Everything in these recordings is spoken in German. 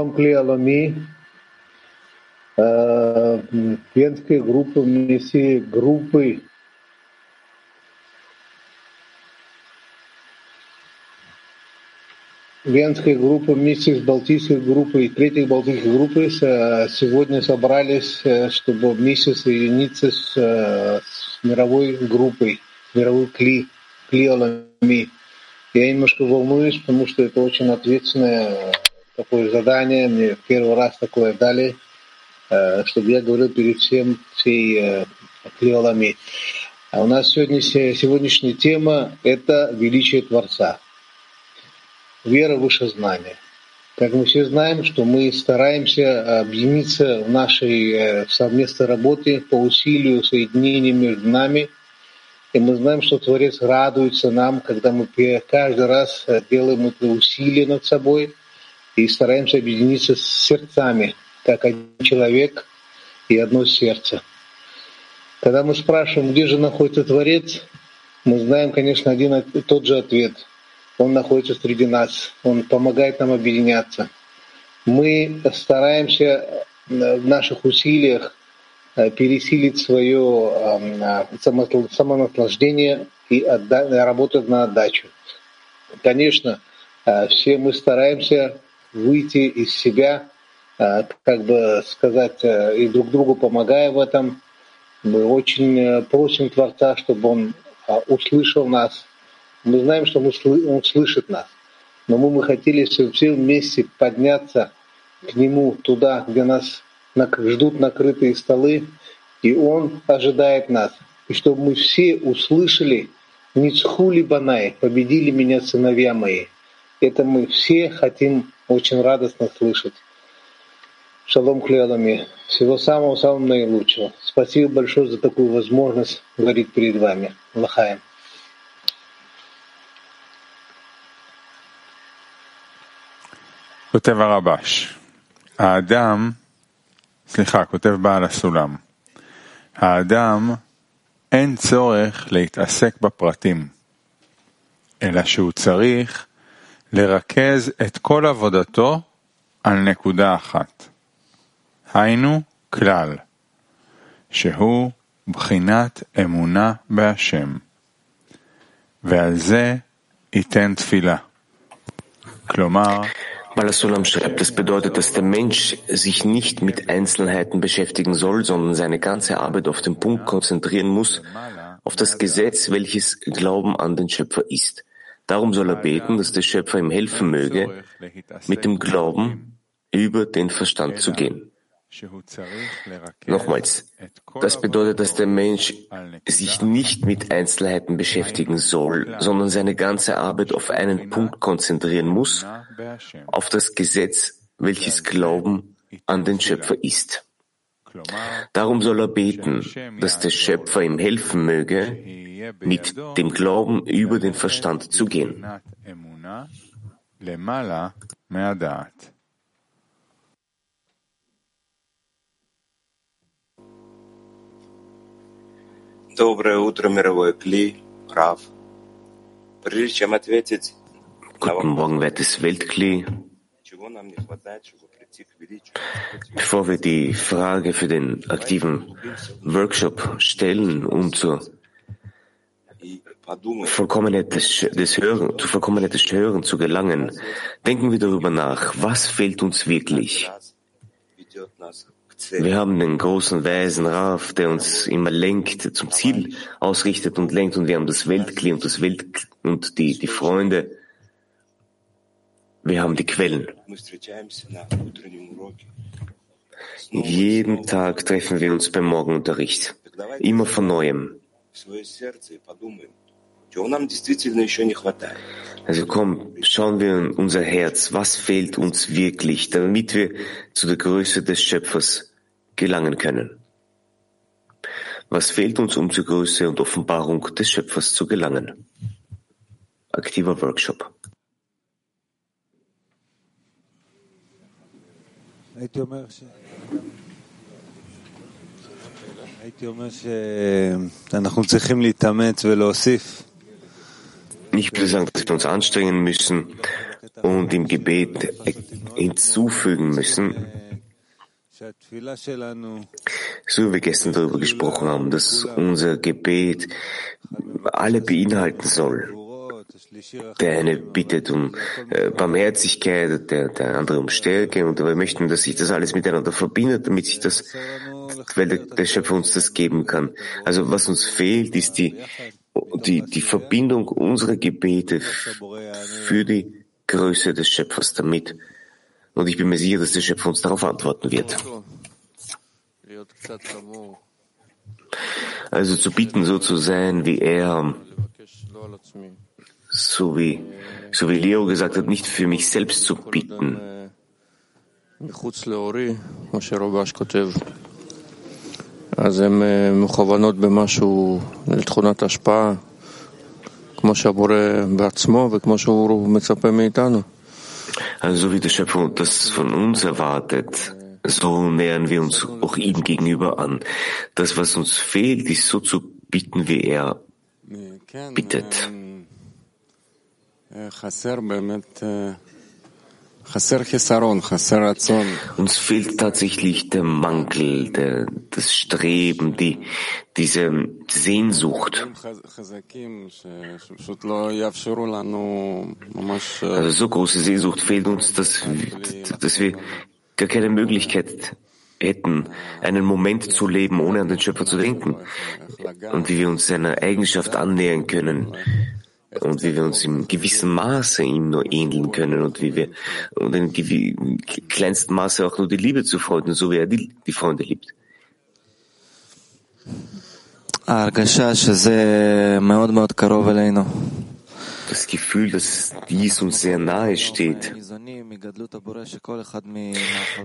Шалом Клиалами. Венская группа вместе группы Венская группа вместе с Балтийской группой и Третьей Балтийской группой сегодня собрались, чтобы вместе соединиться с, с мировой группой, мировой Кли, Клиалами. Я немножко волнуюсь, потому что это очень ответственное такое задание. Мне первый раз такое дали, чтобы я говорил перед всем всей Клиалами. А у нас сегодня, сегодняшняя тема – это величие Творца – вера выше знания. Как мы все знаем, что мы стараемся объединиться в нашей совместной работе по усилию соединения между нами. И мы знаем, что Творец радуется нам, когда мы каждый раз делаем это усилие над собой и стараемся объединиться с сердцами, как один человек и одно сердце. Когда мы спрашиваем, где же находится Творец, мы знаем, конечно, один и тот же ответ – он находится среди нас, Он помогает нам объединяться. Мы стараемся в наших усилиях пересилить свое самонаслаждение и работать на отдачу. Конечно, все мы стараемся выйти из себя, как бы сказать, и друг другу помогая в этом. Мы очень просим Творца, чтобы Он услышал нас, мы знаем, что мы, Он слышит нас. Но мы бы хотели все вместе подняться к Нему туда, где нас ждут накрытые столы, и Он ожидает нас. И чтобы мы все услышали «Ницхули банай, победили меня сыновья мои». Это мы все хотим очень радостно слышать. Шалом клялами. Всего самого-самого наилучшего. Спасибо большое за такую возможность говорить перед вами. Лахаем. כותב הרבש, האדם, סליחה, כותב בעל הסולם, האדם אין צורך להתעסק בפרטים, אלא שהוא צריך לרכז את כל עבודתו על נקודה אחת. היינו כלל, שהוא בחינת אמונה בהשם, ועל זה ייתן תפילה. כלומר, Malasulam schreibt, das bedeutet, dass der Mensch sich nicht mit Einzelheiten beschäftigen soll, sondern seine ganze Arbeit auf den Punkt konzentrieren muss, auf das Gesetz, welches Glauben an den Schöpfer ist. Darum soll er beten, dass der Schöpfer ihm helfen möge, mit dem Glauben über den Verstand zu gehen. Nochmals, das bedeutet, dass der Mensch sich nicht mit Einzelheiten beschäftigen soll, sondern seine ganze Arbeit auf einen Punkt konzentrieren muss, auf das Gesetz, welches Glauben an den Schöpfer ist. Darum soll er beten, dass der Schöpfer ihm helfen möge, mit dem Glauben über den Verstand zu gehen. Доброе утро, мировой Кли, Раф. Прежде чем ответить Guten Morgen, wertes Weltkli. Bevor wir die Frage für den aktiven Workshop stellen, um zur Vollkommenheit des, des Hören, zu Vollkommenheit des Hören zu gelangen, denken wir darüber nach, was fehlt uns wirklich? Wir haben den großen weisen Raf, der uns immer lenkt, zum Ziel ausrichtet und lenkt, und wir haben das Weltkli und das Welt und die, die Freunde. Wir haben die Quellen. Jeden Tag treffen wir uns beim Morgenunterricht. Immer von neuem. Also komm, schauen wir in unser Herz, was fehlt uns wirklich, damit wir zu der Größe des Schöpfers gelangen können. Was fehlt uns, um zur Größe und Offenbarung des Schöpfers zu gelangen? Aktiver Workshop. Ich würde sagen, dass wir uns anstrengen müssen und im Gebet hinzufügen müssen, so wie wir gestern darüber gesprochen haben, dass unser Gebet alle beinhalten soll. Der eine bittet um äh, Barmherzigkeit, der, der andere um Stärke und wir möchten, dass sich das alles miteinander verbindet, damit sich das, weil der, der Schöpfer uns das geben kann. Also was uns fehlt, ist die, die, die Verbindung unserer Gebete für die Größe des Schöpfers damit. Und ich bin mir sicher, dass der Schöpfer uns darauf antworten wird. Also zu bitten, so zu sein wie er, so wie, so wie Leo gesagt hat, nicht für mich selbst zu bitten. אז הן מכוונות במשהו לתכונת השפעה, כמו שהבורא בעצמו וכמו שהוא מצפה מאיתנו. Also wie der Schöpfer das von uns erwartet, so nähern wir uns auch ihm gegenüber an. Das, was uns fehlt, ist so zu bitten, wie er bittet. uns fehlt tatsächlich der Mankel, der, das Streben, die, diese Sehnsucht. Also so große Sehnsucht fehlt uns, dass, dass wir gar keine Möglichkeit hätten, einen Moment zu leben, ohne an den Schöpfer zu denken. Und wie wir uns seiner Eigenschaft annähern können, und wie wir uns im gewissen Maße ihm nur ähneln können und wie wir und in kleinsten Maße auch nur die Liebe zu Freunden, so wie er die, die Freunde liebt. Das Gefühl, dass dies uns sehr nahe steht.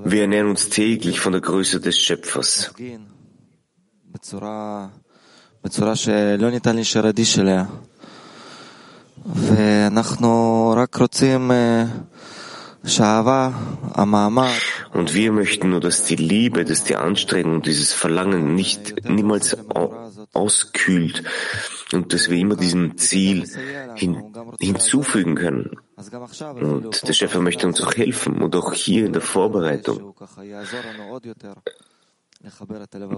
Wir ernähren uns täglich von der Größe des Schöpfers. Und wir möchten nur, dass die Liebe, dass die Anstrengung, dieses Verlangen nicht niemals auskühlt und dass wir immer diesem Ziel hin, hinzufügen können. Und der Schöpfer möchte uns auch helfen und auch hier in der Vorbereitung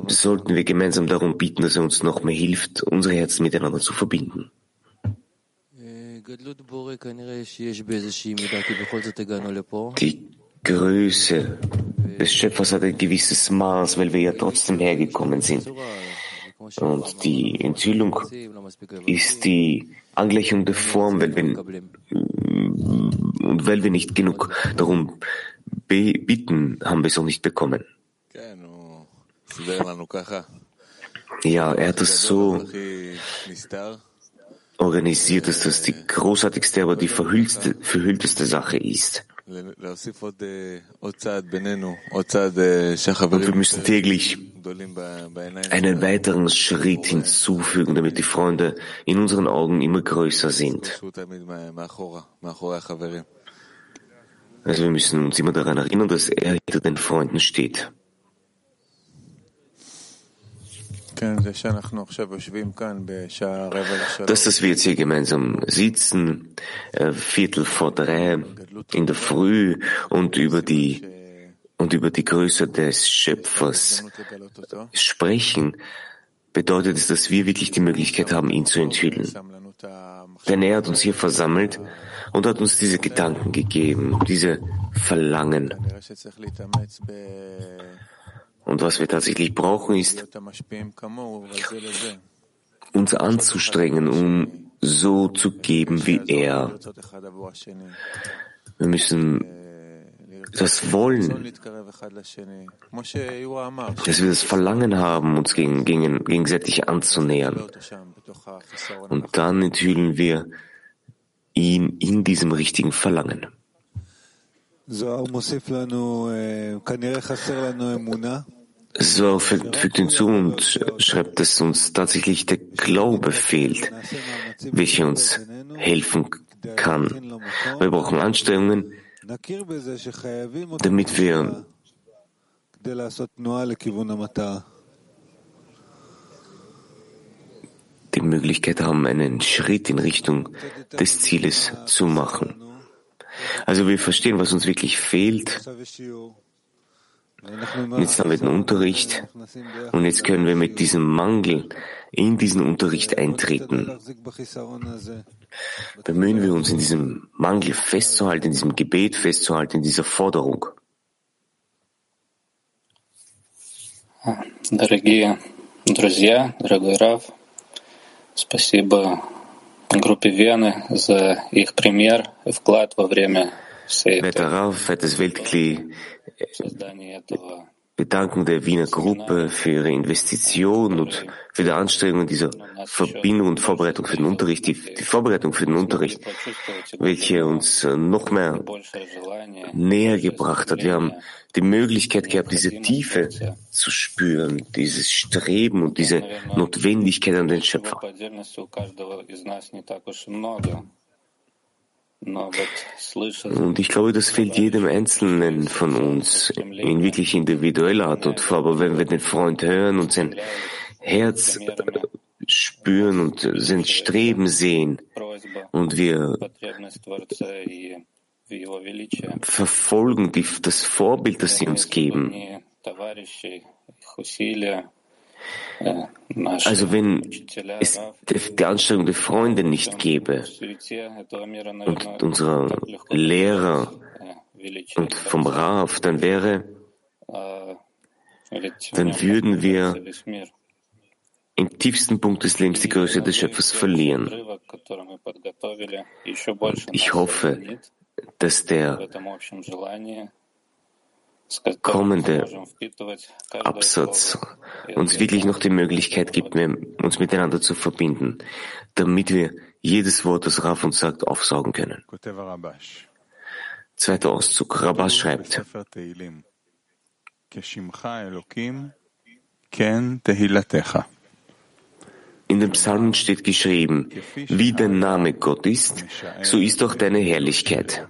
sollten wir gemeinsam darum bieten, dass er uns noch mehr hilft, unsere Herzen miteinander zu verbinden. Die Größe des Schöpfers hat ein gewisses Maß, weil wir ja trotzdem hergekommen sind. Und die Enthüllung ist die Angleichung der Form, weil wir, und weil wir nicht genug darum bitten, haben wir es auch nicht bekommen. Ja, er hat es so organisiert, dass das die großartigste, aber die verhüllteste, verhüllteste Sache ist. Und wir müssen täglich einen weiteren Schritt hinzufügen, damit die Freunde in unseren Augen immer größer sind. Also wir müssen uns immer daran erinnern, dass er hinter den Freunden steht. Dass, dass wir jetzt hier gemeinsam sitzen, äh, Viertel vor drei in der Früh und über die und über die Größe des Schöpfers sprechen, bedeutet es, dass wir wirklich die Möglichkeit haben, ihn zu enthüllen. Denn er hat uns hier versammelt und hat uns diese Gedanken gegeben, diese Verlangen. Und was wir tatsächlich brauchen, ist, uns anzustrengen, um so zu geben wie er. Wir müssen das wollen, dass wir das Verlangen haben, uns gegen, gegen, gegenseitig anzunähern. Und dann enthüllen wir ihn in diesem richtigen Verlangen. So fügt hinzu und schreibt, dass uns tatsächlich der Glaube fehlt, welcher uns helfen kann. Wir brauchen Anstrengungen, damit wir die Möglichkeit haben, einen Schritt in Richtung des Zieles zu machen. Also wir verstehen, was uns wirklich fehlt. Und jetzt haben wir den Unterricht und jetzt können wir mit diesem Mangel in diesen Unterricht eintreten. Bemühen wir uns in diesem Mangel festzuhalten, in diesem Gebet festzuhalten, in dieser Forderung. Дорогие друзья, дорогой Раф, спасибо группе Вены за их пример и вклад во время всей этой создания этого wir danken der Wiener Gruppe für ihre Investition und für die Anstrengungen dieser Verbindung und Vorbereitung für den Unterricht, die, die Vorbereitung für den Unterricht, welche uns äh, noch mehr näher gebracht hat. Wir haben die Möglichkeit gehabt, diese Tiefe zu spüren, dieses Streben und diese Notwendigkeit an den Schöpfer. Und ich glaube, das fehlt jedem Einzelnen von uns in wirklich individueller Art und Form. Aber wenn wir den Freund hören und sein Herz spüren und sein Streben sehen und wir verfolgen die, das Vorbild, das sie uns geben, also wenn es die Anstrengung der Freunde nicht gäbe und unserer Lehrer und vom Rav, dann wäre, dann würden wir im tiefsten Punkt des Lebens die Größe des Schöpfers verlieren. Und ich hoffe, dass der kommende Absatz uns wirklich noch die Möglichkeit gibt, uns miteinander zu verbinden, damit wir jedes Wort, das Raf uns sagt, aufsaugen können. Zweiter Auszug. Rabbas schreibt, in den Psalmen steht geschrieben, wie der Name Gott ist, so ist auch deine Herrlichkeit.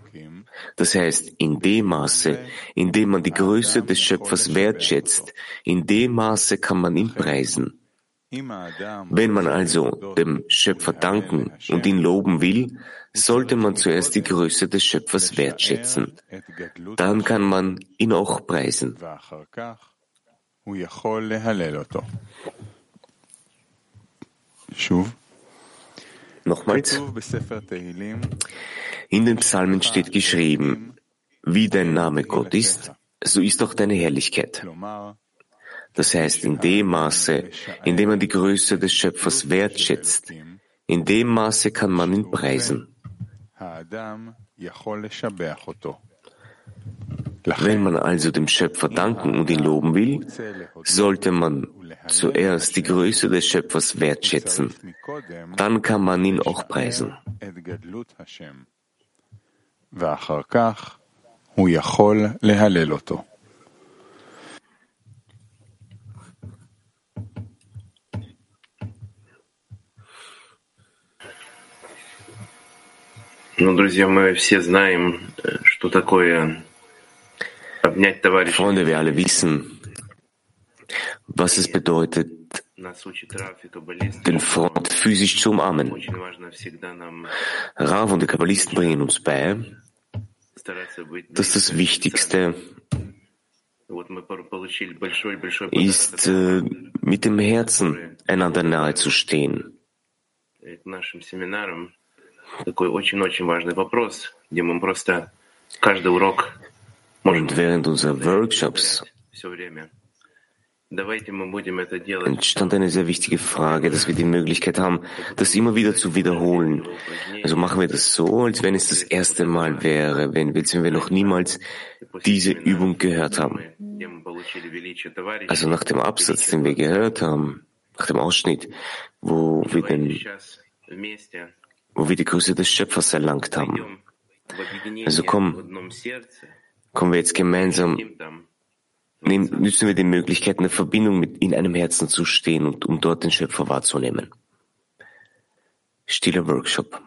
Das heißt, in dem Maße, in dem man die Größe des Schöpfers wertschätzt, in dem Maße kann man ihn preisen. Wenn man also dem Schöpfer danken und ihn loben will, sollte man zuerst die Größe des Schöpfers wertschätzen. Dann kann man ihn auch preisen. Nochmals. In den Psalmen steht geschrieben, wie dein Name Gott ist, so ist auch deine Herrlichkeit. Das heißt, in dem Maße, in dem man die Größe des Schöpfers wertschätzt, in dem Maße kann man ihn preisen. Wenn man also dem Schöpfer danken und ihn loben will, sollte man zuerst die Größe des Schöpfers wertschätzen dann kann man ihn auch preisen. Ну, друзья, мы все знаем, э, что такое обнять товарища. Freunde, wir alle wissen, was es bedeutet, den Freund physisch zu umarmen. Rav und die Kabbalisten bringen uns bei, dass das Wichtigste ist, äh, mit dem Herzen einander nahe zu stehen. Und während unserer Workshops entstand eine sehr wichtige Frage, dass wir die Möglichkeit haben, das immer wieder zu wiederholen. Also machen wir das so, als wenn es das erste Mal wäre, wenn, wir noch niemals diese Übung gehört haben. Also nach dem Absatz, den wir gehört haben, nach dem Ausschnitt, wo wir den, wo wir die Größe des Schöpfers erlangt haben. Also komm, kommen wir jetzt gemeinsam nützen wir die Möglichkeit, eine Verbindung mit in einem Herzen zu stehen und um dort den Schöpfer wahrzunehmen. Stiller Workshop.